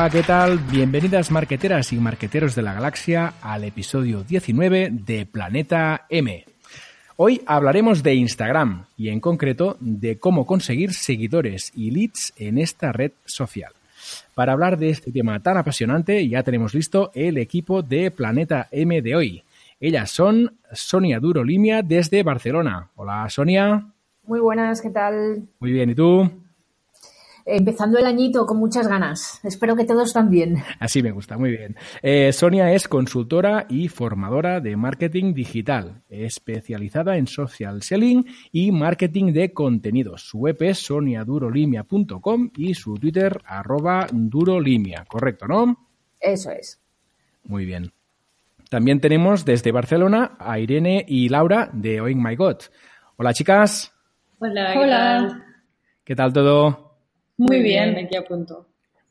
Hola, ¿qué tal? Bienvenidas marqueteras y marqueteros de la galaxia al episodio 19 de Planeta M. Hoy hablaremos de Instagram y en concreto de cómo conseguir seguidores y leads en esta red social. Para hablar de este tema tan apasionante ya tenemos listo el equipo de Planeta M de hoy. Ellas son Sonia Duro Limia desde Barcelona. Hola Sonia. Muy buenas, ¿qué tal? Muy bien, ¿y tú? Empezando el añito con muchas ganas. Espero que todos también. Así me gusta, muy bien. Eh, Sonia es consultora y formadora de marketing digital, especializada en social selling y marketing de contenidos. Su web es soniadurolimia.com y su Twitter arroba durolimia, ¿correcto, no? Eso es. Muy bien. También tenemos desde Barcelona a Irene y Laura de Oing My God. Hola chicas. Hola. Hola. ¿Qué tal todo? Muy bien, aquí a punto.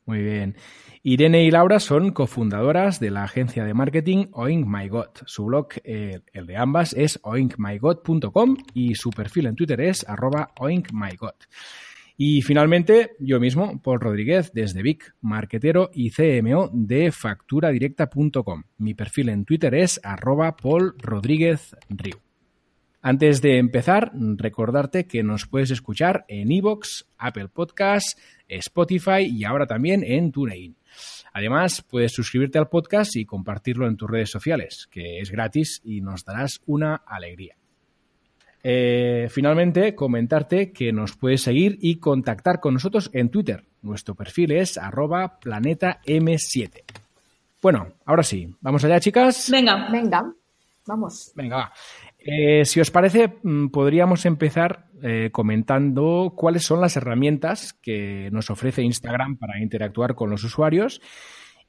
Muy bien. Irene y Laura son cofundadoras de la agencia de marketing Oink My God. Su blog, eh, el de ambas, es oinkmygod.com y su perfil en Twitter es arroba oinkmygod. Y finalmente, yo mismo, Paul Rodríguez, desde Vic, marquetero y CMO de facturadirecta.com. Mi perfil en Twitter es arroba Paul Rodríguez. Antes de empezar, recordarte que nos puedes escuchar en iVoox, Apple Podcasts, Spotify y ahora también en TuneIn. Además, puedes suscribirte al podcast y compartirlo en tus redes sociales, que es gratis y nos darás una alegría. Eh, finalmente, comentarte que nos puedes seguir y contactar con nosotros en Twitter. Nuestro perfil es arroba planetam7. Bueno, ahora sí, ¿vamos allá, chicas? Venga. Venga, vamos. Venga, va. Eh, si os parece, mm, podríamos empezar eh, comentando cuáles son las herramientas que nos ofrece Instagram para interactuar con los usuarios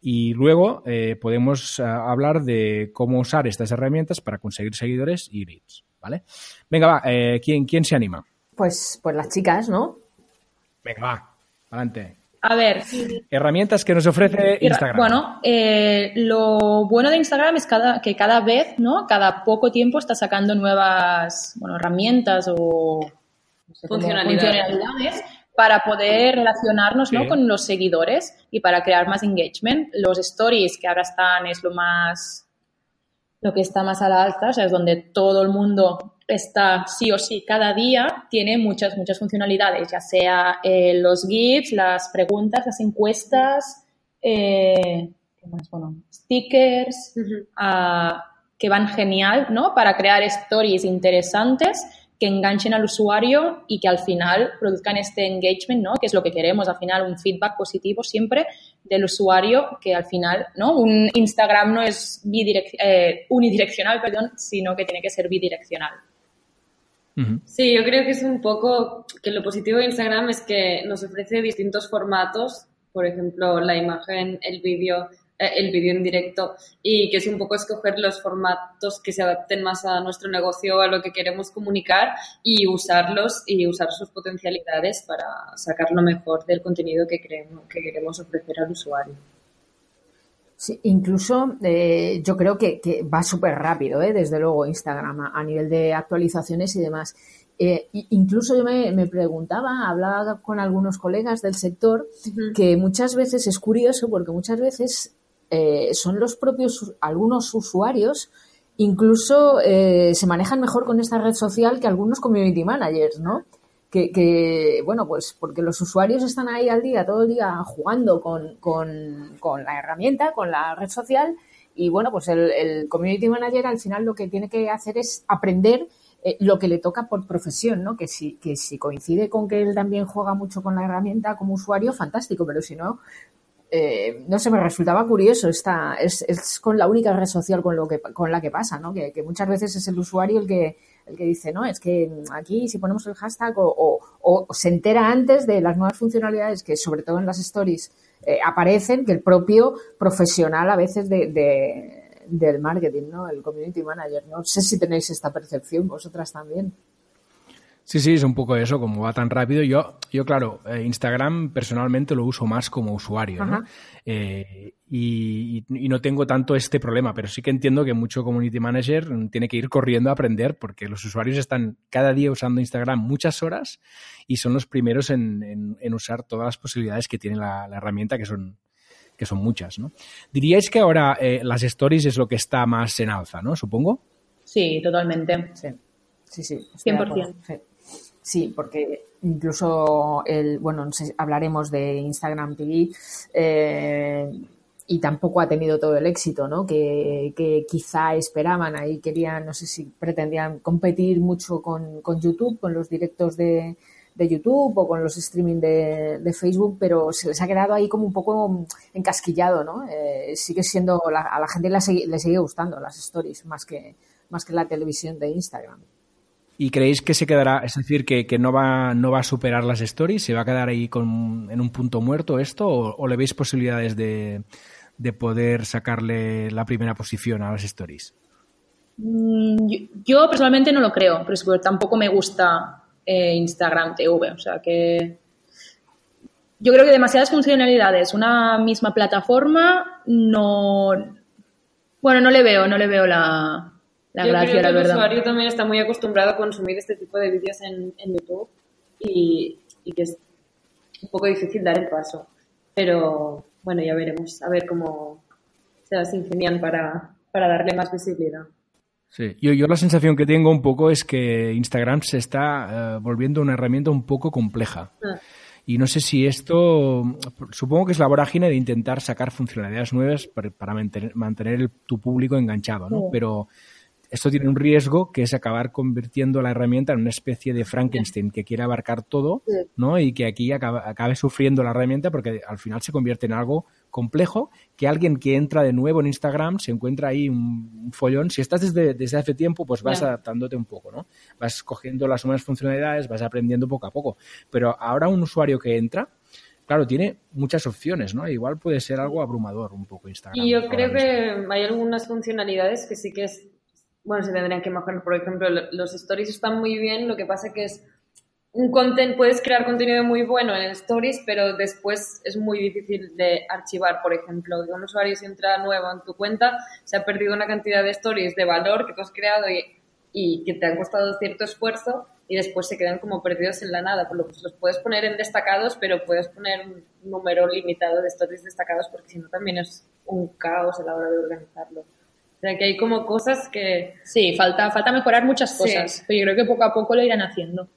y luego eh, podemos ah, hablar de cómo usar estas herramientas para conseguir seguidores y leads. ¿vale? Venga, va, ¿quién, ¿quién se anima? Pues, pues las chicas, ¿no? Venga, va, adelante. A ver. Herramientas que nos ofrece Instagram. Bueno, eh, lo bueno de Instagram es cada, que cada vez, ¿no? Cada poco tiempo está sacando nuevas bueno, herramientas o funcionalidades. para poder relacionarnos ¿no? con los seguidores y para crear más engagement. Los stories que ahora están es lo más lo que está más a la alta, o sea, es donde todo el mundo está sí o sí cada día, tiene muchas, muchas funcionalidades, ya sea eh, los GIFs, las preguntas, las encuestas, eh, bueno, stickers, ah, que van genial, ¿no? Para crear stories interesantes que enganchen al usuario y que al final produzcan este engagement, ¿no? Que es lo que queremos, al final un feedback positivo siempre del usuario, que al final, ¿no? Un Instagram no es eh, unidireccional, perdón, sino que tiene que ser bidireccional. Sí, yo creo que es un poco que lo positivo de Instagram es que nos ofrece distintos formatos, por ejemplo, la imagen, el vídeo, eh, el vídeo en directo y que es un poco escoger los formatos que se adapten más a nuestro negocio, a lo que queremos comunicar y usarlos y usar sus potencialidades para sacar lo mejor del contenido que, creemos, que queremos ofrecer al usuario. Sí, incluso eh, yo creo que, va súper rápido, ¿eh? desde luego, Instagram a, nivel de actualizaciones y demás. Eh, incluso yo me, preguntaba, hablaba con algunos colegas del sector, que muchas veces es curioso porque muchas veces eh, son los propios, algunos usuarios, incluso se manejan mejor con esta red social que algunos community managers, ¿no? Que, bueno, pues porque los usuarios están ahí al día, todo el día jugando con, con, la herramienta, con la red social, y bueno, pues el, community manager al final lo que tiene que hacer es aprender eh, lo que le toca por profesión, ¿no? Que si, que si coincide con que él también juega mucho con la herramienta como usuario, fantástico, pero si no, eh, no sé, me resultaba curioso. Esta, es, es, con la única red social con, lo que, con la que pasa, ¿no? Que, que, muchas veces es el usuario el que, el que dice, no, es que aquí si ponemos el hashtag o, se entera antes de las nuevas funcionalidades que sobre todo en las stories eh, aparecen que el propio profesional a veces de del marketing, ¿no? El community manager. No sé si tenéis esta percepción vosotras también. Sí, sí, es un poco eso, como va tan rápido. Yo, yo claro, eh, Instagram personalmente lo uso más como usuario, ¿no? Eh, y, y, no tengo tanto este problema, pero sí que entiendo que mucho community manager tiene que ir corriendo a aprender porque los usuarios están cada día usando Instagram muchas horas y son los primeros en, en, en usar todas las posibilidades que tiene la, la herramienta, que son, que son muchas, ¿no? Diríais que ahora eh, las stories es lo que está más en alza, ¿no? Supongo. Sí, totalmente. Sí, sí, sí. 100%. Sí. porque incluso el, bueno, hablaremos de Instagram TV eh, y tampoco ha tenido todo el éxito, ¿no? Que, que, quizá esperaban ahí, querían, no sé si pretendían competir mucho con, con YouTube, con los directos de, de YouTube o con los streaming de, de, Facebook, pero se les ha quedado ahí como un poco encasquillado, ¿no? Eh, sigue siendo, la, a la gente le sigue, le sigue, gustando las stories más que, más que la televisión de Instagram. ¿Y creéis que se quedará, es decir, que, no, va, no va a superar las stories? ¿Se va a quedar ahí con, en un punto muerto esto? ¿O, le veis posibilidades de, de, poder sacarle la primera posición a las stories? Mm, yo, yo personalmente no lo creo, pero tampoco me gusta eh, Instagram TV. O sea que yo creo que demasiadas funcionalidades, una misma plataforma, no. Bueno, no le veo, no le veo la, la yo gracia, creo que la verdad. El usuario también está muy acostumbrado a consumir este tipo de vídeos en, en YouTube y, y, que es un poco difícil dar el paso. Pero bueno, ya veremos, a ver cómo se las ingenian para, para darle más visibilidad. Sí, yo, yo la sensación que tengo un poco es que Instagram se está uh, volviendo una herramienta un poco compleja. Ah. Y no sé si esto, supongo que es la vorágine de intentar sacar funcionalidades nuevas para, para mantener, mantener el, tu público enganchado, ¿no? Sí. Pero esto tiene un riesgo que es acabar convirtiendo la herramienta en una especie de Frankenstein que quiere abarcar todo. ¿no? Y que aquí acabe, acabe, sufriendo la herramienta porque al final se convierte en algo complejo que alguien que entra de nuevo en Instagram se encuentra ahí un, follón. Si estás desde, desde hace tiempo, pues vas yeah. adaptándote un poco, ¿no? Vas cogiendo las nuevas funcionalidades, vas aprendiendo poco a poco. Pero ahora un usuario que entra, claro, tiene muchas opciones, ¿no? Igual puede ser algo abrumador un poco Instagram. Y yo creo que hay algunas funcionalidades que sí que es bueno, se tendrían que mejorar. Por ejemplo, los stories están muy bien, lo que pasa que es un content, puedes crear contenido muy bueno en stories, pero después es muy difícil de archivar. Por ejemplo, que un usuario si entra nuevo en tu cuenta, se ha perdido una cantidad de stories de valor que tú has creado y, y que te han costado cierto esfuerzo y después se quedan como perdidos en la nada. Por lo que los puedes poner en destacados, pero puedes poner un número limitado de stories destacados porque si no también es un caos a la hora de organizarlo. O sea, que hay como cosas que... Sí, falta, falta mejorar muchas cosas, sí. pero yo creo que poco a poco lo irán haciendo.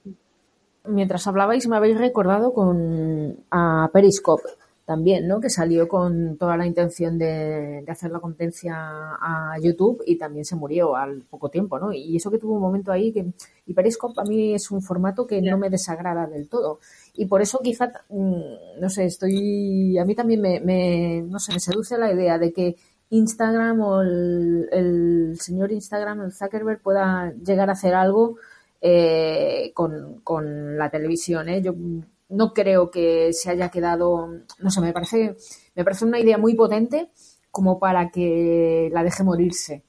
Mientras hablabais me habéis recordado con a Periscope también, ¿no? Que salió con toda la intención de, de, hacer la competencia a YouTube y también se murió al poco tiempo, ¿no? Y eso que tuvo un momento ahí que... Y Periscope a mí es un formato que yeah. no me desagrada del todo. Y por eso quizá, mm, no sé, estoy... A mí también me, me no sé, me seduce la idea de que Instagram o el, el, señor Instagram, el Zuckerberg, pueda llegar a hacer algo eh, con, con, la televisión. ¿eh? Yo no creo que se haya quedado, no sé, me parece, me parece una idea muy potente como para que la deje morirse.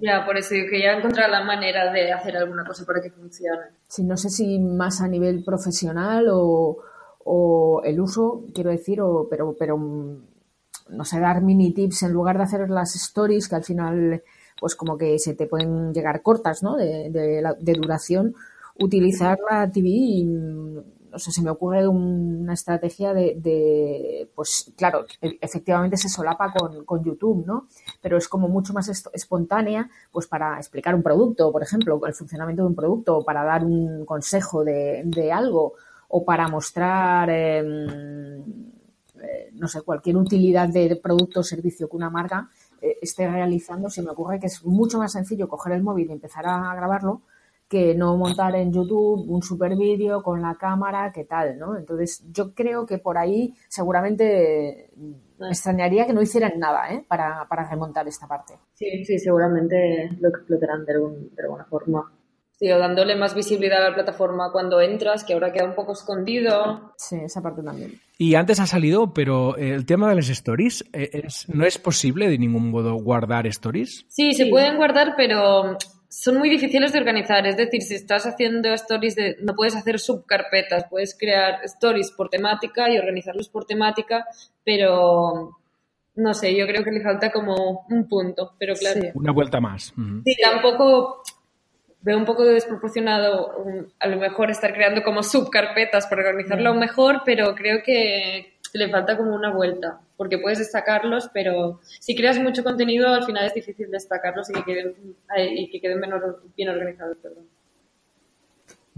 Ya, por eso que ya encontrar la manera de hacer alguna cosa para que funcione. Sí, no sé si más a nivel profesional o, o el uso, quiero decir, o, pero, pero no sé, dar mini tips en lugar de hacer las stories que al final pues como que se te pueden llegar cortas, ¿no? De, de, de duración, utilizar la TV y, no sé, se me ocurre una estrategia de, de, pues claro, efectivamente se solapa con, con, YouTube, ¿no? Pero es como mucho más espontánea, pues para explicar un producto, por ejemplo, el funcionamiento de un producto, o para dar un consejo de, de algo, o para mostrar... Eh, no sé, cualquier utilidad de producto o servicio que una marca eh, esté realizando, se me ocurre que es mucho más sencillo coger el móvil y empezar a grabarlo que no montar en YouTube un super vídeo con la cámara, qué tal, ¿no? Entonces, yo creo que por ahí seguramente me extrañaría que no hicieran nada, ¿eh? Para, para remontar esta parte. Sí, sí, seguramente lo explotarán de, de alguna forma. Sí, o dándole más visibilidad a la plataforma cuando entras, que ahora queda un poco escondido. Sí, esa parte también. Y antes ha salido, pero eh, el tema de las stories, eh, ¿no es posible de ningún modo guardar stories? Sí, se pueden guardar, pero son muy difíciles de organizar. Es decir, si estás haciendo stories, de, no puedes hacer subcarpetas, puedes crear stories por temática y organizarlos por temática, pero no sé, yo creo que le falta como un punto, pero claro. Una vuelta más. Sí, tampoco veo un poco desproporcionado a lo mejor estar creando como subcarpetas para organizarlo mejor, pero creo que le falta como una vuelta, porque puedes destacarlos, pero si creas mucho contenido al final es difícil destacarlos y que queden, y que queden menos, bien organizados. Perdón.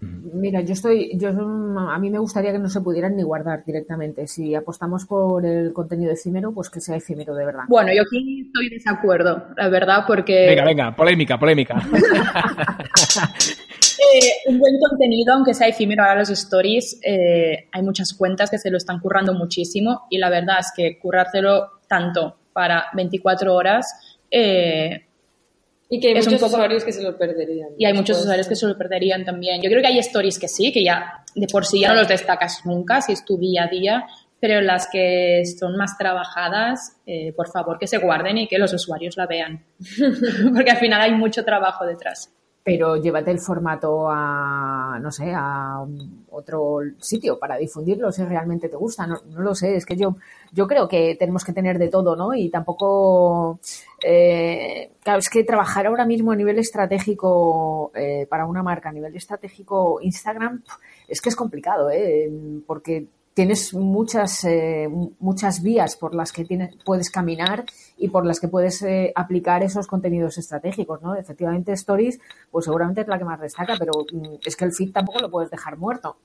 Mira, yo estoy, yo a mí me gustaría que no se pudieran ni guardar directamente. Si apostamos por el contenido efímero, pues que sea efímero de verdad. Bueno, yo aquí estoy de desacuerdo, la verdad, porque. Venga, venga, polémica, polémica. Eh, un buen contenido, aunque sea efímero, ahora los stories, eh, hay muchas cuentas que se lo están currando muchísimo y la verdad es que currárselo tanto para 24 horas eh, y que hay muchos usuarios que se lo perderían. Y hay muchos usuarios que se lo perderían también. Yo creo que hay stories que sí, que ya de por sí ya no los destacas nunca, si es tu día a día, pero las que son más trabajadas, eh, por favor que se guarden y que los usuarios la vean, porque al final hay mucho trabajo detrás pero llévate el formato a, no sé, a otro sitio para difundirlo si realmente te gusta. No, lo sé, es que yo, yo creo que tenemos que tener de todo, ¿no? Y tampoco, eh, claro, es que trabajar ahora mismo a nivel estratégico eh, para una marca, a nivel estratégico Instagram, es que es complicado, ¿eh? Porque tienes muchas, eh, muchas vías por las que tienes, puedes caminar y por las que puedes eh, aplicar esos contenidos estratégicos, ¿no? Efectivamente, Stories, pues seguramente es la que más destaca, pero mm, es que el feed tampoco lo puedes dejar muerto.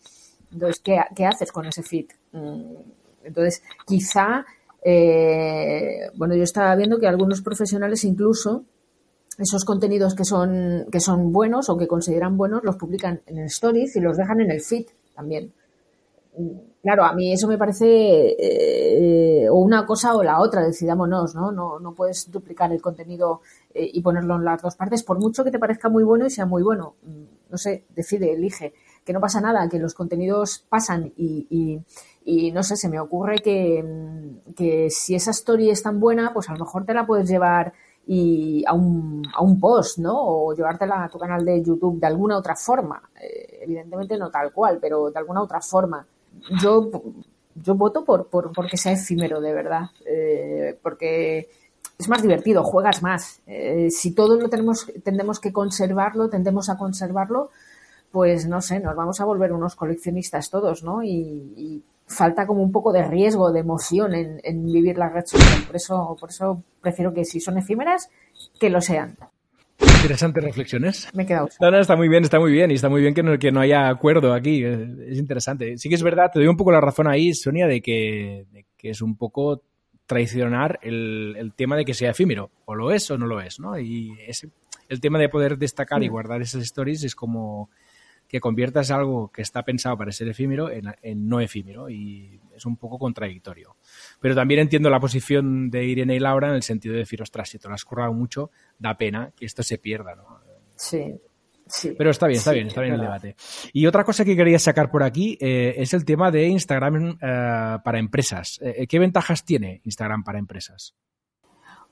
Entonces, ¿qué, haces con ese feed? Mm, entonces, quizá, eh, bueno, yo estaba viendo que algunos profesionales incluso esos contenidos que son, que son buenos o que consideran buenos los publican en Stories y los dejan en el feed también claro, a mí eso me parece eh, o una cosa o la otra, decidámonos, ¿no? No, puedes duplicar el contenido eh, y ponerlo en las dos partes, por mucho que te parezca muy bueno y sea muy bueno. Mm, no sé, decide, elige. Que no pasa nada, que los contenidos pasan y, y, no sé, se me ocurre que, mm, que, si esa story es tan buena, pues a lo mejor te la puedes llevar y a un, a un post, ¿no? O llevártela a tu canal de YouTube de alguna otra forma. Eh, evidentemente no tal cual, pero de alguna otra forma yo, yo voto por, por porque sea efímero, de verdad. Eh, porque es más divertido, juegas más. Eh, si todo lo tenemos, tendemos que conservarlo, tendemos a conservarlo, pues no sé, nos vamos a volver unos coleccionistas todos, ¿no? Y, falta como un poco de riesgo, de emoción en, en vivir la red social. Por eso, por eso prefiero que si son efímeras, que lo sean. Interesantes reflexiones. Me he quedado. No, no, está muy bien, está muy bien. Y está muy bien que no, que no haya acuerdo aquí. Es interesante. Sí que es verdad, te doy un poco la razón ahí, Sonia, de que, que es un poco traicionar el, el, tema de que sea efímero. O lo es o no lo es, ¿no? Y ese, el tema de poder destacar y guardar esas stories es como que conviertas algo que está pensado para ser efímero en, en no efímero. Y es un poco contradictorio. Pero también entiendo la posición de Irene y Laura en el sentido de decir, ostras, si te lo has currado mucho, da pena que esto se pierda, ¿no? Sí. Sí, Pero está bien, está bien, está bien el debate. Y otra cosa que quería sacar por aquí eh, es el tema de Instagram eh, para empresas. Eh, ¿Qué ventajas tiene Instagram para empresas?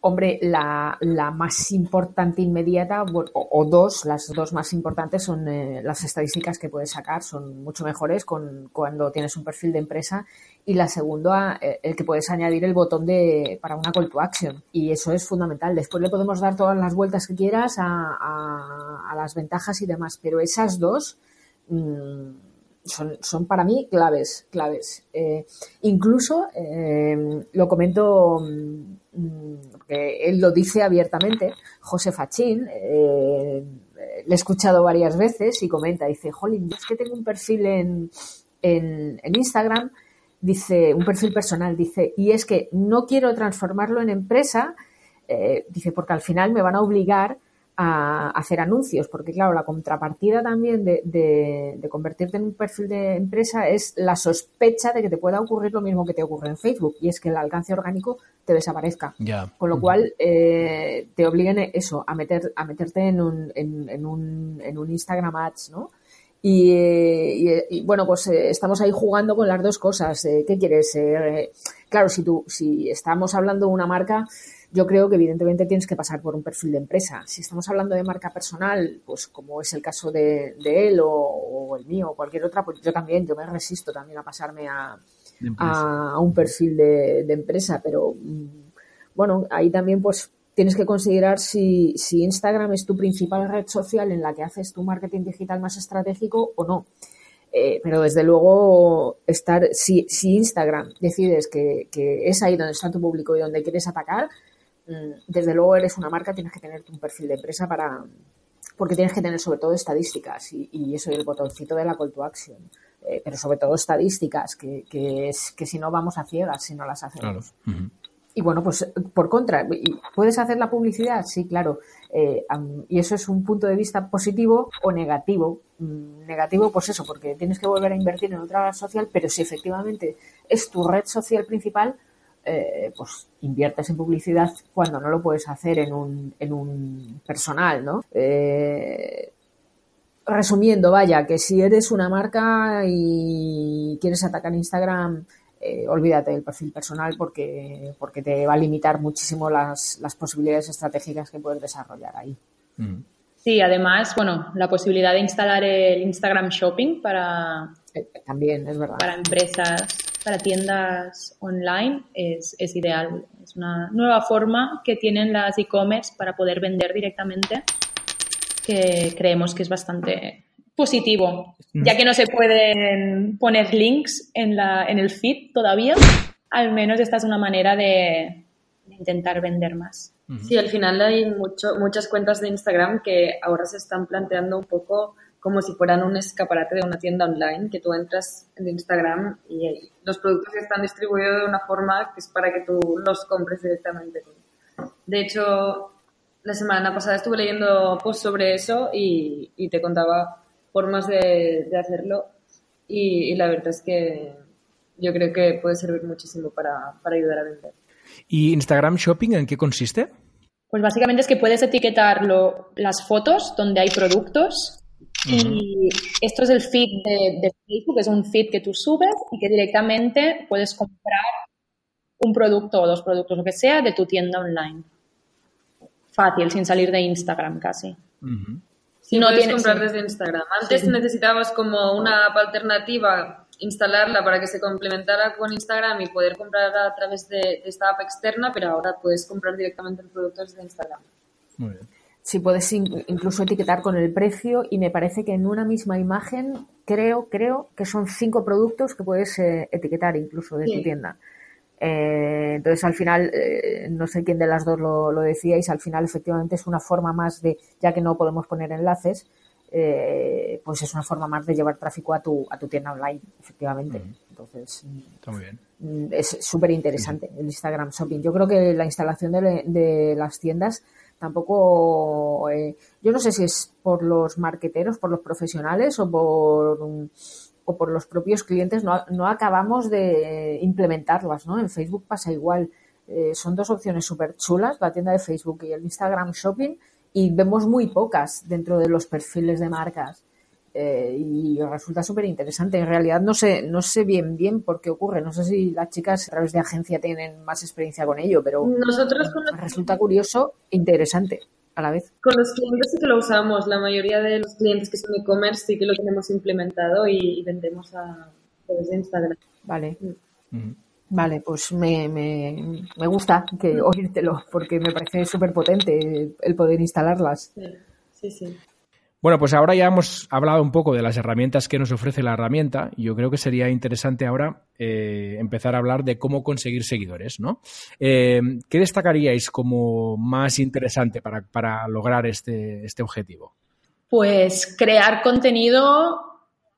Hombre, la, la, más importante inmediata, o, dos, las dos más importantes son eh, las estadísticas que puedes sacar, son mucho mejores con, cuando tienes un perfil de empresa. Y la segunda, eh, el que puedes añadir el botón de para una call to action. Y eso es fundamental. Después le podemos dar todas las vueltas que quieras a, a, a las ventajas y demás, pero esas dos. Mmm, son, son, para mí claves, claves. Eh, incluso eh, lo comento Mm, porque él lo dice abiertamente, José Fachín, eh, le he escuchado varias veces y comenta, dice, jolín, es que tengo un perfil en, en, Instagram, dice, un perfil personal, dice, y es que no quiero transformarlo en empresa, dice, porque al final me van a obligar a hacer anuncios, porque claro, la contrapartida también de, de, convertirte en un perfil de empresa es la sospecha de que te pueda ocurrir lo mismo que te ocurre en Facebook, y es que el alcance orgánico te desaparezca. Con lo cual, eh, te obliguen eso, a, meter, a meterte en un, en, un, en un Instagram Ads, ¿no? Y, bueno, pues eh, estamos ahí jugando con las dos cosas. Eh, ¿Qué quieres? claro, si tú, si estamos hablando de una marca, yo creo que evidentemente tienes que pasar por un perfil de empresa. Si estamos hablando de marca personal, pues como es el caso de, él o, el mío o cualquier otra, pues yo también, yo me resisto también a pasarme a, a, un perfil de, empresa, pero mm, bueno, ahí también pues tienes que considerar si, si Instagram es tu principal red social en la que haces tu marketing digital más estratégico o no. Eh, pero desde luego, estar, si, si Instagram decides que, que, es ahí donde está tu público y donde quieres atacar, desde luego eres una marca, tienes que tener un perfil de empresa para porque tienes que tener sobre todo estadísticas y, y eso y el botoncito de la call to action. Eh, pero sobre todo estadísticas, que, que, es, que si no vamos a ciegas si no las hacemos. Y bueno, pues por contra, ¿puedes hacer la publicidad? Sí, claro. Eh, y eso es un punto de vista positivo o negativo. Mm, negativo, pues eso, porque tienes que volver a invertir en otra red social, pero si efectivamente es tu red social principal, eh, pues inviertes en publicidad cuando no lo puedes hacer en un, en un personal, ¿no? Eh, resumiendo, vaya, que si eres una marca y quieres atacar Instagram, eh, olvídate del perfil personal porque, porque te va a limitar muchísimo las, las posibilidades estratégicas que puedes desarrollar ahí. Mm. Sí, además, bueno, la posibilidad de instalar el Instagram Shopping para... también, es verdad. Para empresas para tiendas online es, es ideal. Es una nueva forma que tienen las e-commerce para poder vender directamente que creemos que es bastante positivo, ya mm. que no se pueden poner links en, la, en el feed todavía, al menos esta es una manera de, de intentar vender más. Sí, al final hay mucho, muchas cuentas de Instagram que ahora se están planteando un poco como si fueran un escaparate de una tienda online, que tú entras en Instagram y los productos están distribuidos de una forma que es para que tú los compres directamente. De hecho, la semana pasada estuve leyendo post sobre eso y, te contaba formas de, hacerlo y, la verdad es que yo creo que puede servir muchísimo para, para ayudar a vender. ¿Y Instagram Shopping en qué consiste? Pues básicamente es que puedes etiquetarlo las fotos donde hay productos y esto es el feed de, Facebook, es un feed que tú subes y que directamente puedes comprar un producto o dos productos, lo que sea, de tu tienda online. Fácil, sin salir de Instagram casi. Si no puedes comprar desde Instagram. Antes necesitabas como una app alternativa, instalarla para que se complementara con Instagram y poder comprar a través de, de esta app externa, pero ahora puedes comprar directamente el producto desde Instagram. Muy bien si puedes incluso etiquetar con el precio y me parece que en una misma imagen creo creo que son cinco productos que puedes eh, etiquetar incluso de tu tienda. Eh, entonces al final eh, no sé quién de las dos lo, lo, decíais al final efectivamente es una forma más de ya que no podemos poner enlaces pues es una forma más de llevar tráfico a tu a tu tienda online efectivamente. Entonces Está muy bien. Mm, es súper interesante el Instagram Shopping. Yo creo que la instalación de, de las tiendas tampoco, eh, yo no sé si es por los marqueteros, por los profesionales o por, o por los propios clientes, no, no acabamos de implementarlas, ¿no? En Facebook pasa igual. Eh, son dos opciones súper chulas, la tienda de Facebook y el Instagram Shopping, y vemos muy pocas dentro de los perfiles de marcas. Eh, y resulta súper interesante. En realidad no sé, no sé bien bien por qué ocurre. No sé si las chicas a través de agencia tienen más experiencia con ello, pero Nosotros resulta curioso e interesante a la vez. Con los clientes sí que lo usamos. La mayoría de los clientes que son e-commerce sí que lo tenemos implementado y, vendemos a través de Instagram. Vale. Mm. Vale, pues me, me, me, gusta que oírtelo porque me parece súper potente el poder instalarlas. sí. sí. Bueno, pues ahora ya hemos hablado un poco de las herramientas que nos ofrece la herramienta yo creo que sería interesante ahora eh, empezar a hablar de cómo conseguir seguidores, ¿no? Eh, ¿Qué destacaríais como más interesante para, lograr este, este objetivo? Pues crear contenido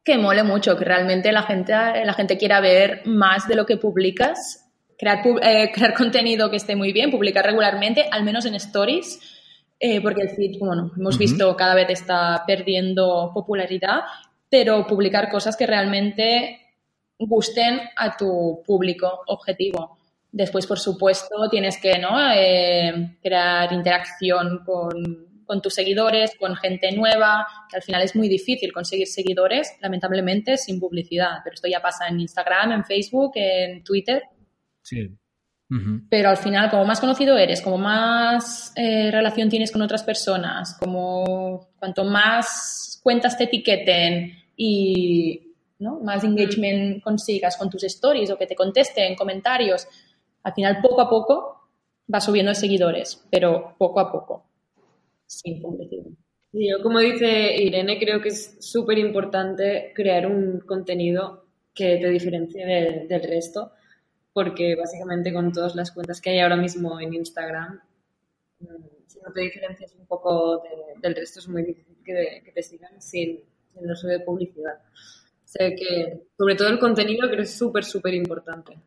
que mole mucho, que realmente la gente, la gente quiera ver más de lo que publicas, crear, eh, crear contenido que esté muy bien, publicar regularmente, al menos en stories eh, porque el feed, bueno, hemos visto cada vez está perdiendo popularidad, pero publicar cosas que realmente gusten a tu público objetivo. Después, por supuesto, tienes que ¿no? Eh, crear interacción con, con, tus seguidores, con gente nueva, que al final es muy difícil conseguir seguidores, lamentablemente, sin publicidad. Pero esto ya pasa en Instagram, en Facebook, en Twitter. Sí. Pero al final, como más conocido eres, como más eh, relación tienes con otras personas, como cuanto más cuentas te etiqueten y ¿no? más engagement consigas con tus stories o que te contesten en comentarios, al final poco a poco va subiendo de seguidores, pero poco a poco, sin publicidad. yo, como dice Irene, creo que es súper importante crear un contenido que te diferencie del resto porque básicamente con todas las cuentas que hay ahora mismo en Instagram, mm, si no te diferencias un poco del resto, es muy difícil que, te sigan sin, sin el uso de publicidad. O sea que, sobre todo el contenido, creo que es súper, súper importante.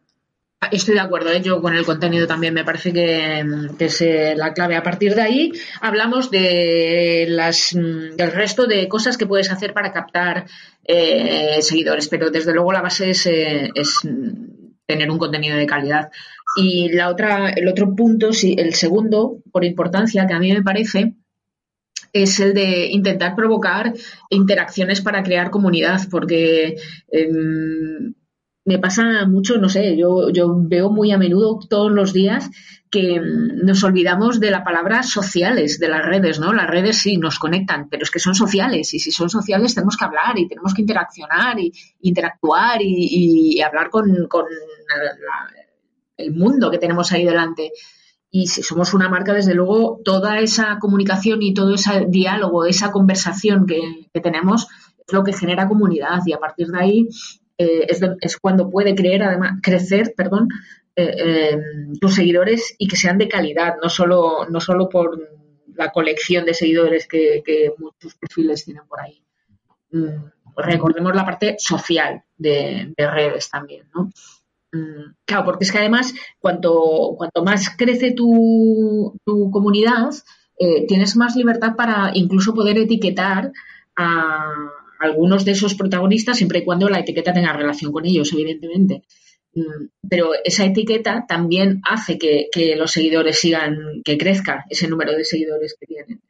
Estoy de acuerdo, ¿eh? yo con el contenido también me parece que, es eh, la clave. A partir de ahí hablamos de las, mm, del resto de cosas que puedes hacer para captar eh, seguidores, pero desde luego la base es, es tener un contenido de calidad. Y la otra, el otro punto, sí, el segundo, por importancia, que a mí me parece, es el de intentar provocar interacciones para crear comunidad, porque em, me pasa mucho, no sé, yo, yo veo muy a menudo todos los días que mm, nos olvidamos de la palabra sociales de las redes, ¿no? Las redes sí nos conectan, pero es que son sociales y si son sociales tenemos que hablar y tenemos que interaccionar y interactuar y, hablar con, el mundo que tenemos ahí delante. Y si somos una marca, desde luego, toda esa comunicación y todo ese diálogo, esa conversación que, tenemos es lo que genera comunidad y a partir de ahí eh, es, cuando puede creer, además, crecer, perdón, eh, eh, tus seguidores y que sean de calidad, no solo, no solo por la colección de seguidores que, muchos perfiles tienen por ahí. Mm, recordemos la parte social de, redes también, ¿no? Mm, claro, porque es que además, cuanto, cuanto más crece tu, tu comunidad, tienes más libertad para incluso poder etiquetar a, algunos de esos protagonistas siempre y cuando la etiqueta tenga relación con ellos, evidentemente. Mm, pero esa etiqueta también hace que, los seguidores sigan, que crezca ese número de seguidores que tienen.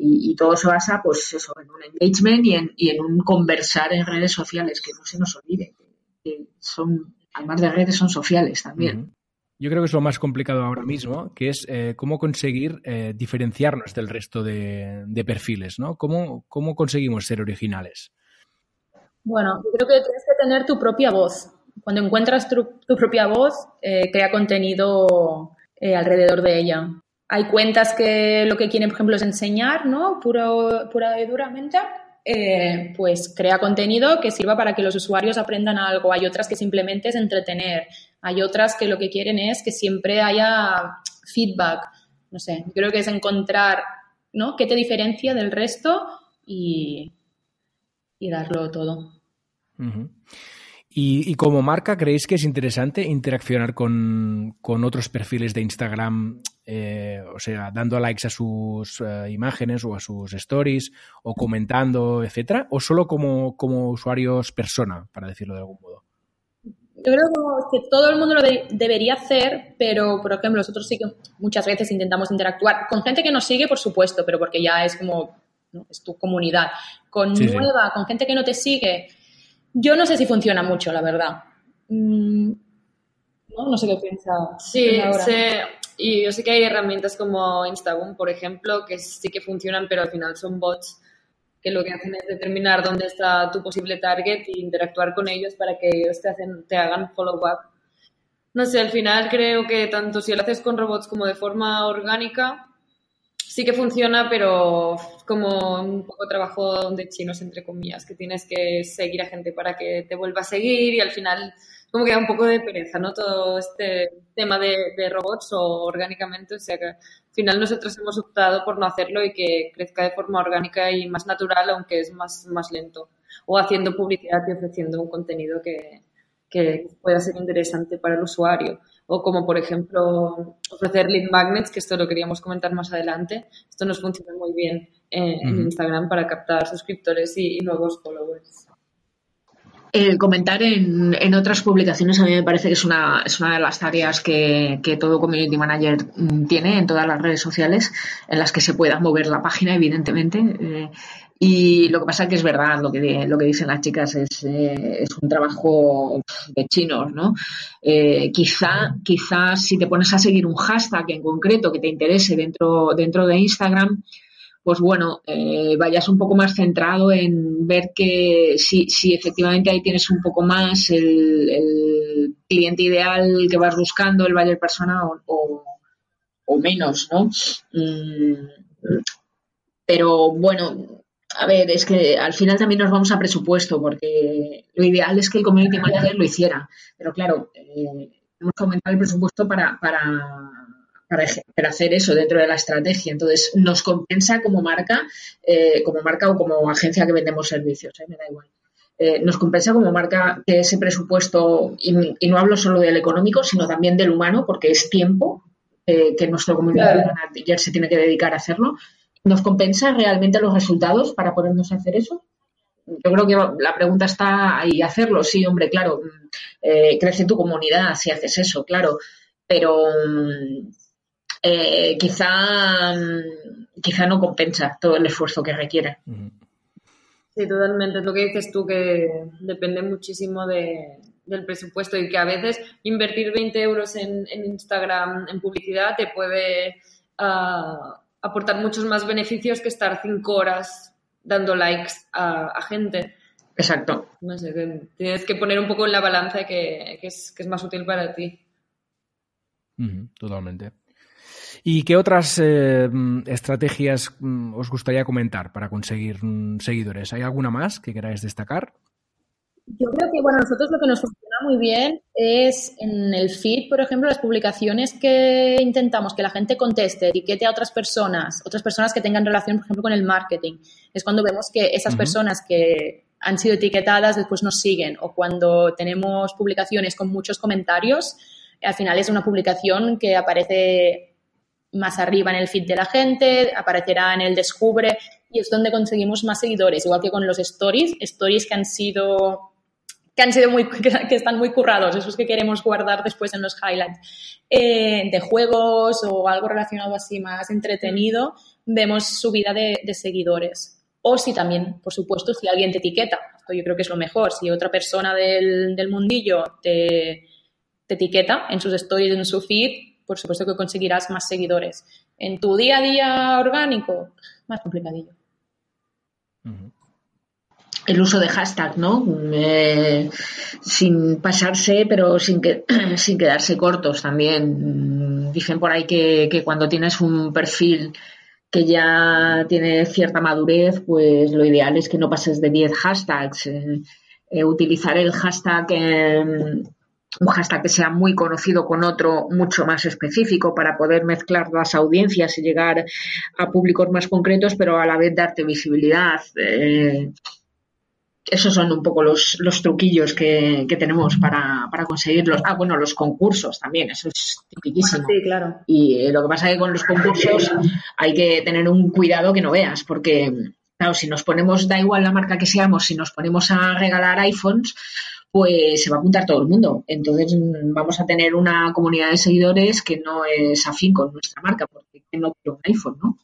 Y, todo se basa, pues eso, en un engagement y en, y en, un conversar en redes sociales, que no se nos olvide, que son, además de redes, son sociales también. Yo creo que es lo más complicado ahora mismo, que es eh, cómo conseguir eh, diferenciarnos del resto de, perfiles, ¿no? ¿Cómo, ¿Cómo conseguimos ser originales? Bueno, yo creo que tienes que tener tu propia voz. Cuando encuentras tu, propia voz, eh, crea contenido eh, alrededor de ella. Hay cuentas que lo que quieren, por ejemplo, es enseñar, ¿no? Puro, pura y duramente. Eh, pues crea contenido que sirva para que los usuarios aprendan algo. Hay otras que simplemente es entretener. Hay otras que lo que quieren es que siempre haya feedback. No sé, yo creo que es encontrar, ¿no? ¿Qué te diferencia del resto? Y, y darlo todo. y, como marca, ¿creéis que es interesante interaccionar con, otros perfiles de Instagram, eh, o sea, dando likes a sus eh, imágenes o a sus stories, o comentando, etcétera, o solo como, como usuarios persona, para decirlo de algún modo? Yo creo que todo el mundo lo debería hacer, pero por ejemplo, nosotros sí que muchas veces intentamos interactuar con gente que nos sigue, por supuesto, pero porque ya es como es tu comunidad. Con nueva, con gente que no te sigue, yo no sé si funciona mucho, la verdad. Mm, no, sé qué piensa. Sí, y yo sé que hay herramientas como Instagram, por ejemplo, que sí que funcionan, pero al final son bots que lo que hacen es determinar dónde está tu posible target e interactuar con ellos para que ellos te, hacen, te hagan follow-up. No sé, al final creo que tanto si lo haces con robots como de forma orgánica, sí que funciona, pero como un poco trabajo de chinos, entre comillas, que tienes que seguir a gente para que te vuelva a seguir y al final como que da un poco de pereza, ¿no? Todo este tema de, robots o orgánicamente, o sea que al final nosotros hemos optado por no hacerlo y que crezca de forma orgánica y más natural, aunque es más, más lento, o haciendo publicidad y ofreciendo un contenido que, que pueda ser interesante para el usuario. O como, por ejemplo, ofrecer lead magnets, que esto lo queríamos comentar más adelante. Esto nos funciona muy bien en, Instagram para captar suscriptores y nuevos followers. El comentar en, otras publicaciones a mí me parece que es una, es una de las tareas que, todo community manager mm, tiene en todas las redes sociales en las que se pueda mover la página, evidentemente. Eh, y lo que pasa es que es verdad, lo que, lo que dicen las chicas es, eh, es un trabajo de chinos, ¿no? Eh, quizá, quizá si te pones a seguir un hashtag en concreto que te interese dentro, dentro de Instagram, pues bueno, eh, vayas un poco más centrado en ver que si, si efectivamente ahí tienes un poco más el, cliente ideal que vas buscando, el buyer persona o, menos, ¿no? Mm, pero bueno, a ver, es que al final también nos vamos a presupuesto, porque lo ideal es que el community manager lo hiciera. Pero claro, eh, hemos que aumentar el presupuesto para, para para, hacer eso dentro de la estrategia. Entonces, nos compensa como marca, eh, como marca o como agencia que vendemos servicios, eh, me da igual. Eh, nos compensa como marca que ese presupuesto, y, no hablo solo del económico, sino también del humano, porque es tiempo que nuestro comunidad manager se tiene que dedicar a hacerlo. ¿Nos compensa realmente los resultados para ponernos a hacer eso? Yo creo que la pregunta está ahí, hacerlo, sí, hombre, claro, crece tu comunidad si haces eso, claro, pero mm, eh, quizá, mm, quizá no compensa todo el esfuerzo que requiere. Sí, totalmente. Es lo que dices tú, que depende muchísimo del presupuesto y que a veces invertir 20 euros en, Instagram en publicidad te puede ah, aportar muchos más beneficios que estar 5 horas dando likes a, gente. Exacto. No sé, tienes que poner un poco en la balanza que, es, más útil para ti. totalmente. ¿Y qué otras eh, estrategias mm, os gustaría comentar para conseguir mm, seguidores? ¿Hay alguna más que queráis destacar? Yo creo que, bueno, nosotros lo que nos funciona muy bien es en el feed, por ejemplo, las publicaciones que intentamos que la gente conteste, etiquete a otras personas, otras personas que tengan relación, por ejemplo, con el marketing. Es cuando vemos que esas personas que han sido etiquetadas después nos siguen o cuando tenemos publicaciones con muchos comentarios, al final es una publicación que aparece más arriba en el feed de la gente, aparecerá en el descubre y es donde conseguimos más seguidores, igual que con los stories, stories que han sido que han sido muy que están muy currados, esos que queremos guardar después en los highlights eh, de juegos o algo relacionado así más entretenido, vemos subida de, de seguidores. O si también, por supuesto, si alguien te etiqueta, esto yo creo que es lo mejor, si otra persona del, del mundillo te, te etiqueta en sus stories, en su feed, por supuesto que conseguirás más seguidores. En tu día a día orgánico, más complicadillo. El uso de hashtag, ¿no? Eh, sin pasarse, pero sin, que, sin quedarse cortos también. Dicen por ahí que, cuando tienes un perfil que ya tiene cierta madurez, pues lo ideal es que no pases de 10 hashtags. Eh, eh, utilizar el hashtag un hashtag que sea muy conocido con otro mucho más específico para poder mezclar las audiencias y llegar a públicos más concretos, pero a la vez darte visibilidad. Eh, esos son un poco los, truquillos que, tenemos para, conseguirlos. Ah, bueno, los concursos también, eso es tipiquísimo. Sí, claro. Y eh, lo que pasa es que con los concursos hay que tener un cuidado que no veas, porque, claro, si nos ponemos, da igual la marca que seamos, si nos ponemos a regalar iPhones, pues se va a apuntar todo el mundo. Entonces mm, vamos a tener una comunidad de seguidores que no es afín con nuestra marca, porque no quiero un iPhone, ¿no?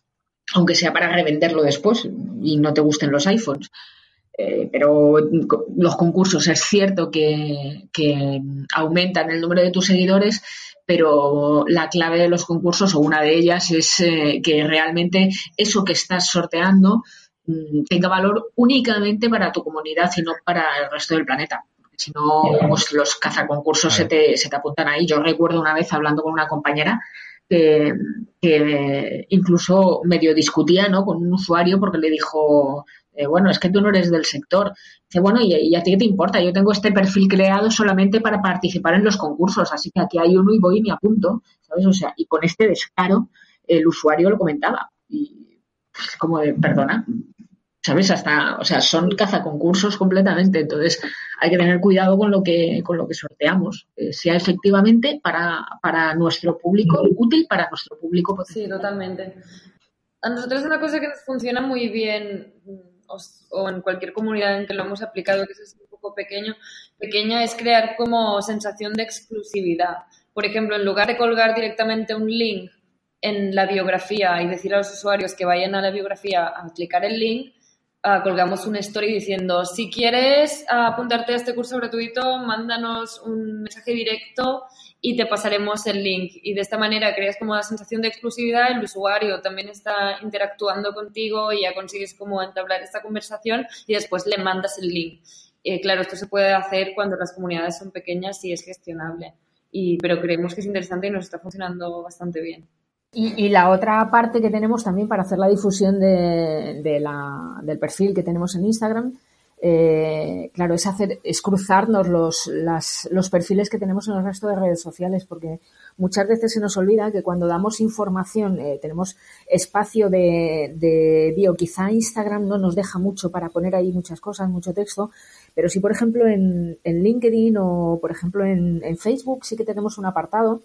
Aunque sea para revenderlo después y no te gusten los iPhones. Eh, pero los concursos es cierto que, aumentan el número de tus seguidores, pero la clave de los concursos o una de ellas es eh, que realmente eso que estás sorteando mm, tenga valor únicamente para tu comunidad y no para el resto del planeta si no, pues los cazaconcursos se te, se te apuntan ahí. Yo recuerdo una vez hablando con una compañera que, incluso medio discutía ¿no? con un usuario porque le dijo, eh, bueno, es que tú no eres del sector. Dice, bueno, ¿y, a ti qué te importa? Yo tengo este perfil creado solamente para participar en los concursos, así que aquí hay uno y voy y me apunto, ¿sabes? O sea, y con este descaro el usuario lo comentaba. Y como de, perdona, ¿sabes? Hasta, o sea, son cazaconcursos completamente. Entonces, hay que tener cuidado con lo que, con lo que sorteamos, sea efectivamente para, para nuestro público, útil para nuestro público Sí, totalmente. A nosotros una cosa que nos funciona muy bien, o, en cualquier comunidad en que lo hemos aplicado, que es un poco pequeño, pequeña, es crear como sensación de exclusividad. Por ejemplo, en lugar de colgar directamente un link en la biografía y decir a los usuarios que vayan a la biografía a clicar el link, Ah, colgamos una story diciendo, si quieres apuntarte a este curso gratuito, mándanos un mensaje directo y te pasaremos el link. Y de esta manera creas como una sensación de exclusividad, el usuario también está interactuando contigo y ya consigues como entablar esta conversación y después le mandas el link. Eh, claro, esto se puede hacer cuando las comunidades son pequeñas y es gestionable. Y, pero creemos que es interesante y nos está funcionando bastante bien. Y, la otra parte que tenemos también para hacer la difusión de, la, del perfil que tenemos en Instagram, eh, claro, es hacer, es cruzarnos los, los perfiles que tenemos en el resto de redes sociales, porque muchas veces se nos olvida que cuando damos información, eh, tenemos espacio de, de bio, quizá Instagram no nos deja mucho para poner ahí muchas cosas, mucho texto, pero si por ejemplo en, en LinkedIn o por ejemplo en Facebook sí que tenemos un apartado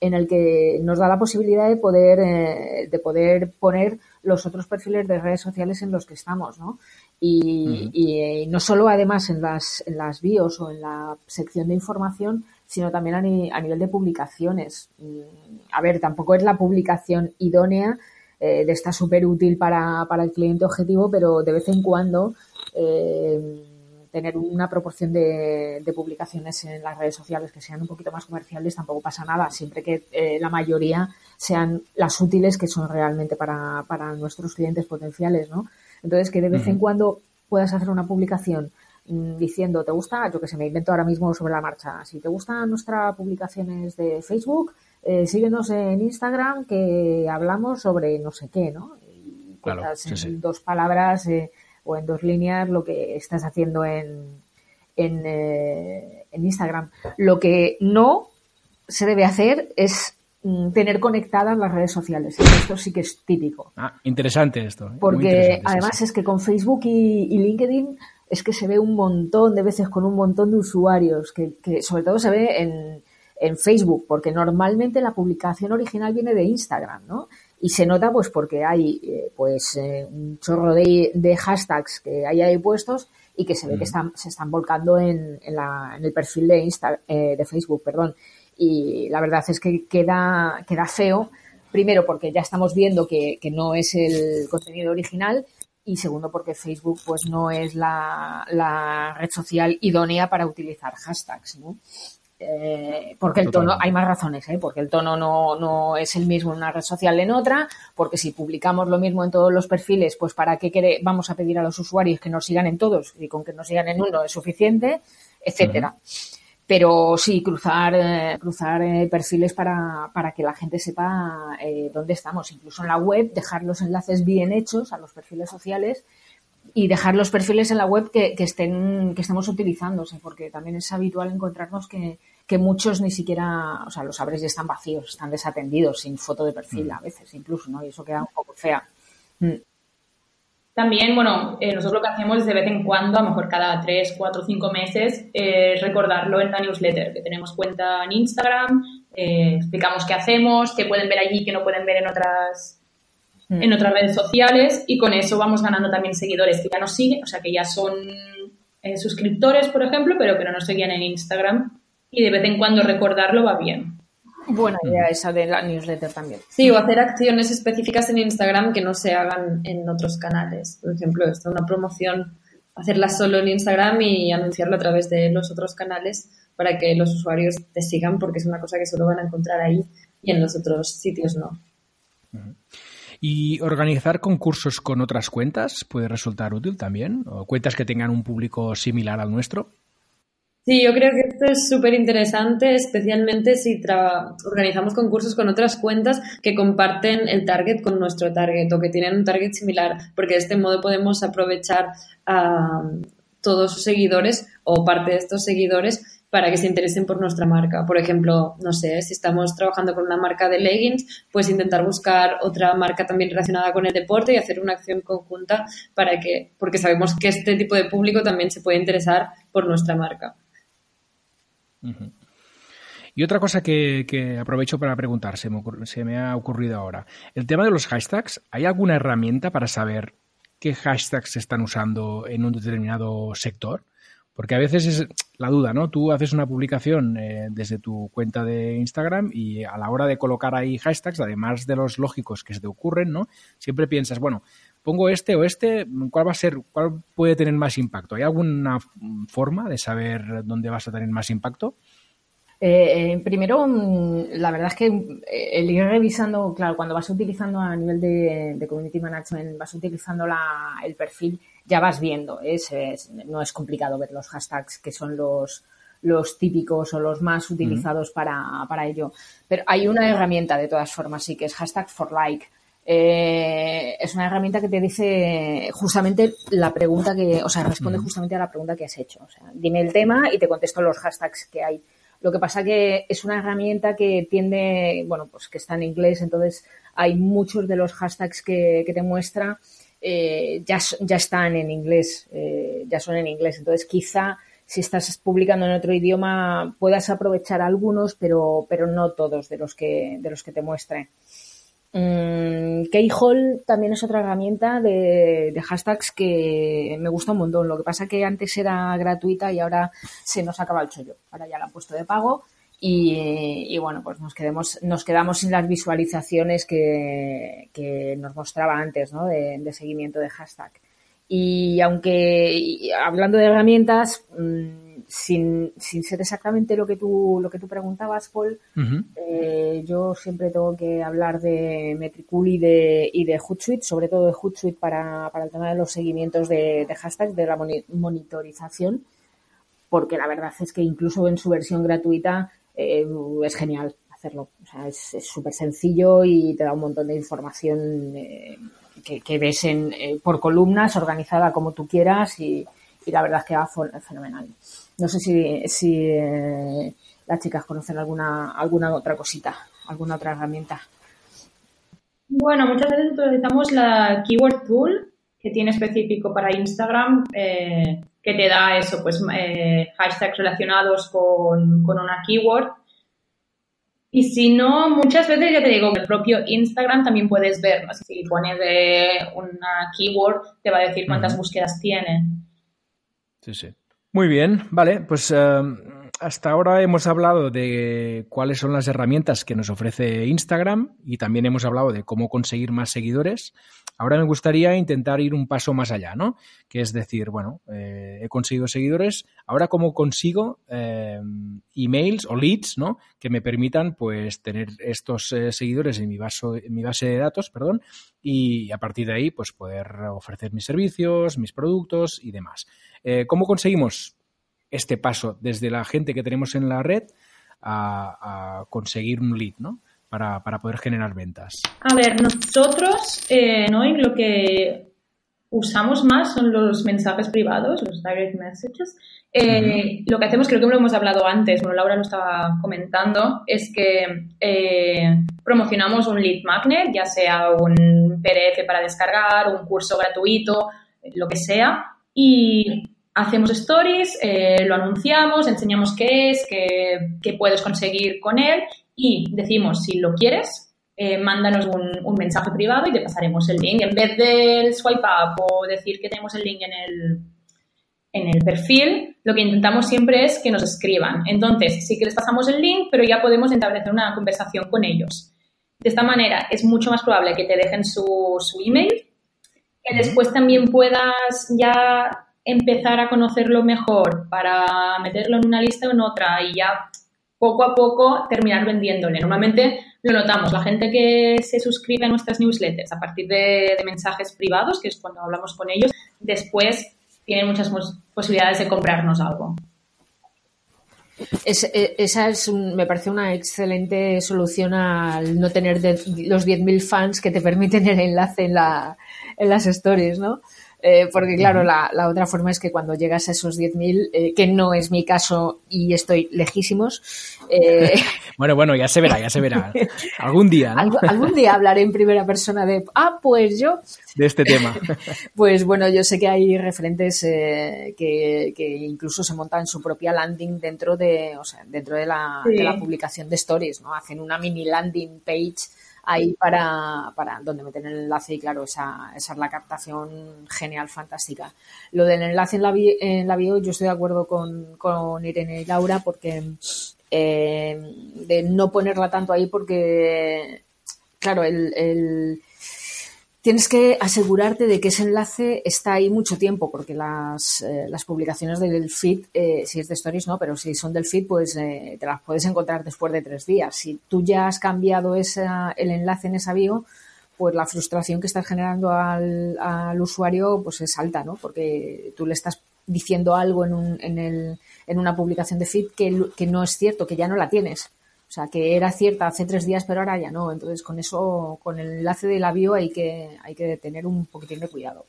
en el que nos da la posibilidad de poder, eh, de poder poner los otros perfiles de redes sociales en los que estamos, ¿no? Y, y, no solo además en las, en las bios o en la sección de información, sino también a, nivel de publicaciones. Mm, a ver, tampoco es la publicación idónea eh, de estar súper útil para, para el cliente objetivo, pero de vez en cuando eh, tener una proporción de, publicaciones en las redes sociales que sean un poquito más comerciales tampoco pasa nada, siempre que eh, la mayoría sean las útiles que son realmente para, para nuestros clientes potenciales, ¿no? Entonces, que de vez en cuando puedas hacer una publicación mm, diciendo, ¿te gusta? Yo que se me invento ahora mismo sobre la marcha. Si te gustan nuestras publicaciones de Facebook, eh, síguenos en Instagram que hablamos sobre no sé qué, ¿no? Y claro, en dos palabras eh, o en dos líneas lo que estás haciendo en, en, eh, en Instagram. Lo que no se debe hacer es mm, tener conectadas las redes sociales. Esto sí que es típico. Ah, interesante esto. ¿eh? Porque además es que con Facebook y, LinkedIn es que se ve un montón de veces con un montón de usuarios, que, que sobre todo se ve en, en, Facebook, porque normalmente la publicación original viene de Instagram, ¿no? Y se nota pues porque hay eh, pues eh, un chorro de, de, hashtags que hay ahí puestos y que se ve que están, se están volcando en, en, la, en el perfil de Insta, eh, de Facebook, perdón. Y la verdad es que queda, queda feo, primero porque ya estamos viendo que, que no es el contenido original y segundo porque Facebook pues no es la, la red social idónea para utilizar hashtags, ¿no? Eh, porque el tono, hay más razones, ¿eh? porque el tono no, no, es el mismo en una red social en otra, porque si publicamos lo mismo en todos los perfiles, pues para qué vamos a pedir a los usuarios que nos sigan en todos y con que nos sigan en uno es suficiente, etcétera. Pero sí, cruzar, eh, cruzar perfiles para, para que la gente sepa dónde estamos. Incluso en la web, dejar los enlaces bien hechos a los perfiles sociales y dejar los perfiles en la web que, que, estén, que estemos utilizándose, porque también es habitual encontrarnos que, que muchos ni siquiera, o sea, los abres ya están vacíos, están desatendidos, sin foto de perfil mm. a veces incluso, ¿no? Y eso queda un poco fea. Mm. También, bueno, eh, nosotros lo que hacemos es de vez en cuando, a lo mejor cada tres, cuatro, cinco meses, eh, recordarlo en la newsletter, que tenemos cuenta en Instagram, eh, explicamos qué hacemos, qué pueden ver allí, qué no pueden ver en otras Mm. en otras redes sociales y con eso vamos ganando también seguidores que ya nos siguen, o sea, que ya son eh, suscriptores, por ejemplo, pero que no nos seguían en Instagram y de vez en cuando recordarlo va bien. Buena idea esa de la newsletter también. Sí, o hacer acciones específicas en Instagram que no se hagan en otros canales. Por ejemplo, esto, una promoción, hacerla solo en Instagram y anunciarlo a través de los otros canales para que los usuarios te sigan porque es una cosa que solo van a encontrar ahí y en los otros sitios no. ¿Y organizar concursos con otras cuentas puede resultar útil también? ¿O cuentas que tengan un público similar al nuestro? Sí, yo creo que esto es súper interesante, especialmente si organizamos concursos con otras cuentas que comparten el target con nuestro target o que tienen un target similar, porque de este modo podemos aprovechar a todos sus seguidores o parte de estos seguidores para que se interesen por nuestra marca. Por ejemplo, no sé, si estamos trabajando con una marca de leggings, pues intentar buscar otra marca también relacionada con el deporte y hacer una acción conjunta para que, porque sabemos que este tipo de público también se puede interesar por nuestra marca. Y otra cosa que, aprovecho para preguntar, se me, ha ocurrido ahora. El tema de los hashtags, ¿hay alguna herramienta para saber qué hashtags se están usando en un determinado sector? Porque a veces es la duda, ¿no? Tú haces una publicación eh, desde tu cuenta de Instagram y a la hora de colocar ahí hashtags, además de los lógicos que se te ocurren, ¿no? Siempre piensas, bueno, pongo este o este, ¿cuál va a ser, cuál puede tener más impacto? ¿Hay alguna forma de saber dónde vas a tener más impacto? Eh, eh, primero, mm, la verdad es que eh, el ir revisando, claro, cuando vas utilizando a nivel de, community management, vas utilizando el perfil, ya vas viendo. Es, no es complicado ver los hashtags que son los, los típicos o los más utilizados para, para ello. Pero hay una herramienta de todas formas, sí, que es hashtag for like. Es una herramienta que te dice justamente la pregunta que, o sea, responde justamente a la pregunta que has hecho. O sea, dime el tema y te contesto los hashtags que hay. Lo que pasa que es una herramienta que tiende, bueno, pues que está en inglés, entonces hay muchos de los hashtags que, te muestra eh, ya, ya están en inglés, eh, ya son en inglés. Entonces quizá si estás publicando en otro idioma puedas aprovechar algunos, pero, pero no todos de los que, de los que te muestre. Mm, Keyhole también es otra herramienta de, hashtags que me gusta un montón. Lo que pasa que antes era gratuita y ahora se nos acaba el chollo. Ahora ya la han puesto de pago y, bueno, pues nos, quedemos, nos quedamos sin las visualizaciones que, nos mostraba antes ¿no? de, seguimiento de hashtag. Y aunque, hablando de herramientas, mm, sin, sin ser exactamente lo que tú, lo que tú preguntabas, Paul, eh, yo siempre tengo que hablar de Metricool y de, y de Hootsuite, sobre todo de Hootsuite para, para el tema de los seguimientos de, de hashtags, de la monitorización, porque la verdad es que incluso en su versión gratuita eh, es genial hacerlo. O sea, es súper sencillo y te da un montón de información eh, que, que, ves en, por columnas, organizada como tú quieras y, y la verdad es que va fenomenal. No sé si, si eh, las chicas conocen alguna, alguna otra cosita, alguna otra herramienta. Bueno, muchas veces utilizamos la Keyword Tool que tiene específico para Instagram, eh, que te da eso, pues eh, hashtags relacionados con, con, una keyword. Y si no, muchas veces ya te digo, el propio Instagram también puedes ver, si pones de una keyword, te va a decir cuántas búsquedas tiene. Sí, sí. Muy bien, vale, pues eh, hasta ahora hemos hablado de cuáles son las herramientas que nos ofrece Instagram y también hemos hablado de cómo conseguir más seguidores. Ahora me gustaría intentar ir un paso más allá, ¿no? Que es decir, bueno, eh, he conseguido seguidores, ahora cómo consigo eh, emails o leads, ¿no? Que me permitan, pues, tener estos seguidores en mi, en mi base de datos, perdón, y a partir de ahí, pues, poder ofrecer mis servicios, mis productos y demás. Eh, ¿Cómo conseguimos este paso desde la gente que tenemos en la red a, conseguir un lead, ¿no? Para, poder generar ventas. A ver, nosotros eh, ¿no? lo que usamos más son los mensajes privados, los direct messages. Eh, lo que hacemos, creo que lo hemos hablado antes, bueno, Laura lo estaba comentando, es que promocionamos un lead magnet, ya sea un PDF para descargar, un curso gratuito, lo que sea, y hacemos stories, eh, lo anunciamos, enseñamos qué es, qué, puedes conseguir con él y decimos si lo quieres, eh, mándanos un, mensaje privado y te pasaremos el link. En vez del swipe up o decir que tenemos el link en el, en el perfil, lo que intentamos siempre es que nos escriban. Entonces, sí que les pasamos el link, pero ya podemos establecer una conversación con ellos. De esta manera, es mucho más probable que te dejen su, su email que después también puedas ya empezar a conocerlo mejor para meterlo en una lista o en otra y ya poco a poco terminar vendiéndole. Normalmente lo notamos, la gente que se suscribe a nuestras newsletters a partir de, mensajes privados, que es cuando hablamos con ellos, después tienen muchas posibilidades de comprarnos algo. E, esa es me parece una excelente solución al no tener los 10.000 fans que te permiten el enlace en, la, en las stories, ¿no? Eh, porque claro, la, otra forma es que cuando llegas a esos 10.000, eh, que no es mi caso y estoy lejísimos. Eh, bueno, bueno, ya se verá, ya se verá. Algún día, ¿no? algún día hablaré en primera persona de, ah, pues yo. De este tema. pues bueno, yo sé que hay referentes que, incluso se montan su propia landing dentro de, o sea, dentro de la, de la publicación de stories, ¿no? Hacen una mini landing page ahí para, para donde meten el enlace y claro, esa, esa es la captación genial, fantástica. Lo del enlace en la, en la bio, yo estoy de acuerdo con, con Irene y Laura porque eh, de no ponerla tanto ahí porque, claro, el tienes que asegurarte de que ese enlace está ahí mucho tiempo, porque las, eh, las publicaciones del feed, eh, si es de stories, no, pero si son del feed, pues eh, te las puedes encontrar después de tres días. Si tú ya has cambiado esa, el enlace en esa bio, pues la frustración que estás generando al, al usuario pues es alta, ¿no? Porque tú le estás diciendo algo en, un, en, el, en una publicación de feed que, que no es cierto, que ya no la tienes. O sea, que era cierta hace tres días, pero ahora ya no. Entonces, con eso, con el enlace de la bio hay que, hay que tener un poquitín de cuidado.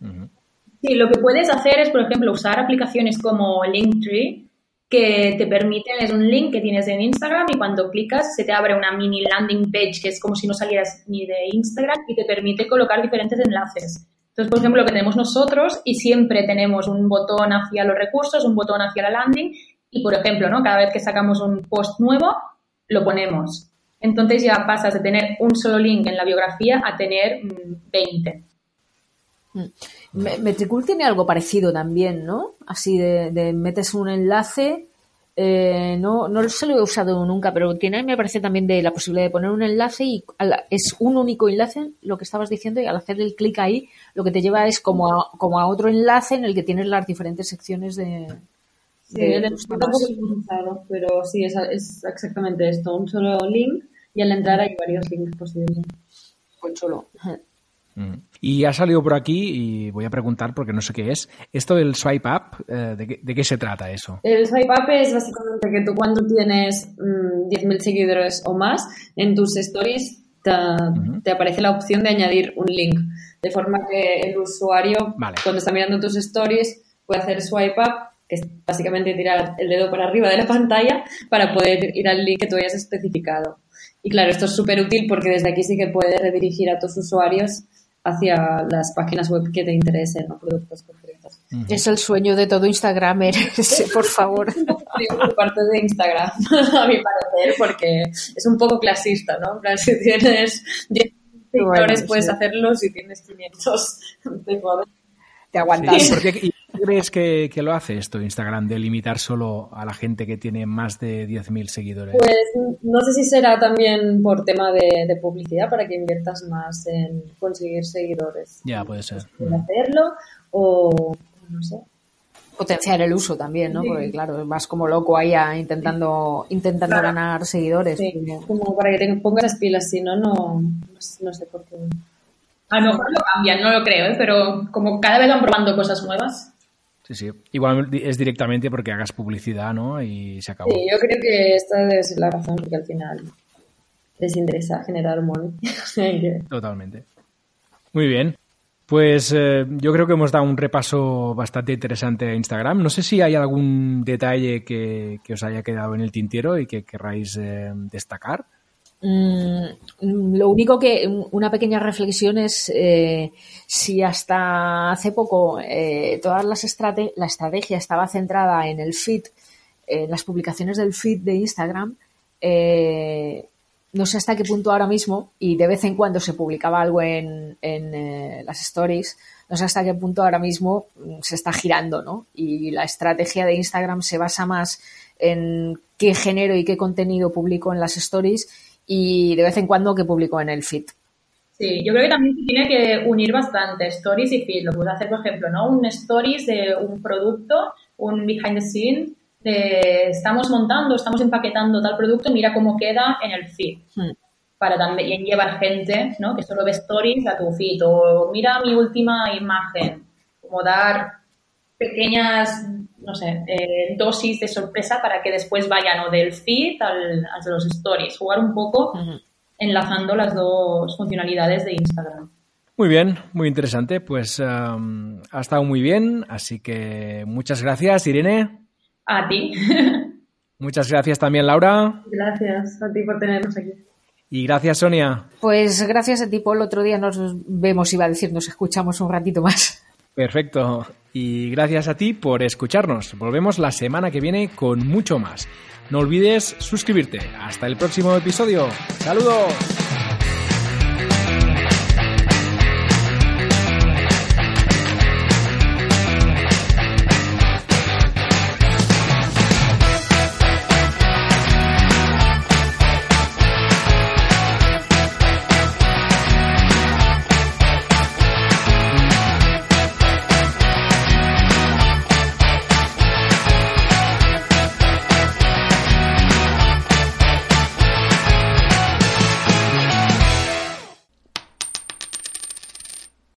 Sí, lo que puedes hacer es, por ejemplo, usar aplicaciones como Linktree, que te permiten, es un link que tienes en Instagram y cuando clicas se te abre una mini landing page que es como si no salieras ni de Instagram y te permite colocar diferentes enlaces. Entonces, por ejemplo, lo que tenemos nosotros y siempre tenemos un botón hacia los recursos, un botón hacia la landing y, por ejemplo, ¿no? cada vez que sacamos un post nuevo, lo ponemos. Entonces ya pasas de tener un solo link en la biografía a tener 20. Mm, mm. Metricool tiene algo parecido también, ¿no? Así de, metes un enlace. Eh, no, no se lo he usado nunca, pero tiene, me parece también de la posibilidad de poner un enlace y es un único enlace, lo que estabas diciendo, y al hacer el clic ahí, lo que te lleva es como como a otro enlace en el que tienes las diferentes secciones de, Sí, tampoco he pero sí, es, es, exactamente esto, un solo link y al entrar hay varios links posibles. Solo. Mm. Y ha salido por aquí, y voy a preguntar porque no sé qué es, esto del swipe up, eh, ¿de, qué, se trata eso? El swipe up es básicamente que tú cuando tienes 10.000 mm, seguidores o más, en tus stories te, te, aparece la opción de añadir un link, de forma que el usuario, cuando está mirando tus stories, puede hacer swipe up que es básicamente tirar el dedo para arriba de la pantalla para poder ir al link que tú hayas especificado. Y claro, esto es súper útil porque desde aquí sí que puedes redirigir a tus usuarios hacia las páginas web que te interesen o productos concretos. Es el sueño de todo Instagramer, por favor. por parte de Instagram, a mi parecer, porque es un poco clasista, ¿no? si tienes 10 seguidores puedes hacerlo, si tienes 500 te aguantas crees que, lo hace esto Instagram, de limitar solo a la gente que tiene más de 10.000 seguidores? Pues no sé si será también por tema de, publicidad para que inviertas más en conseguir seguidores. Ya, puede ser. En hacerlo o no sé. Potenciar el uso también, ¿no? Porque claro, vas como loco ahí intentando, intentando ganar seguidores. Sí, como para que te pongas las pilas, si no, no, no sé por qué. A lo mejor lo cambian, no lo creo, ¿eh? pero como cada vez van probando cosas nuevas. Sí, sí. Igual es directamente porque hagas publicidad, ¿no? Y se acabó. Sí, yo creo que esta es la razón porque al final les interesa generar money. Totalmente. Muy bien. Pues eh, yo creo que hemos dado un repaso bastante interesante a Instagram. No sé si hay algún detalle que, os haya quedado en el tintero y que querráis eh, destacar. Mm, lo único que una pequeña reflexión es eh, si hasta hace poco eh, todas las la estrategia estaba centrada en el feed, en las publicaciones del feed de Instagram, eh, no sé hasta qué punto ahora mismo, y de vez en cuando se publicaba algo en, en las stories, no sé hasta qué punto ahora mismo se está girando, ¿no? Y la estrategia de Instagram se basa más en qué género y qué contenido publico en las stories y de vez en cuando que publico en el feed. Sí, yo creo que también tiene que unir bastante stories y feed. Lo puedes hacer, por ejemplo, ¿no? Un stories de un producto, un behind the scene, de estamos montando, estamos empaquetando tal producto, mira cómo queda en el feed. Hmm. Para también llevar gente, ¿no? Que solo ve stories a tu feed. O mira mi última imagen. Como dar pequeñas no sé, eh, dosis de sorpresa para que después vayan o del feed al, a los stories. Jugar un poco enlazando las dos funcionalidades de Instagram. Muy bien, muy interesante. Pues um, ha estado muy bien, así que muchas gracias, Irene. A ti. Muchas gracias también, Laura. Gracias a ti por tenernos aquí. Y gracias, Sonia. Pues gracias a ti, Paul. Otro día nos vemos, iba a decir, nos escuchamos un ratito más. Perfecto. Y gracias a ti por escucharnos. Volvemos la semana que viene con mucho más. No olvides suscribirte. Hasta el próximo episodio. Saludos.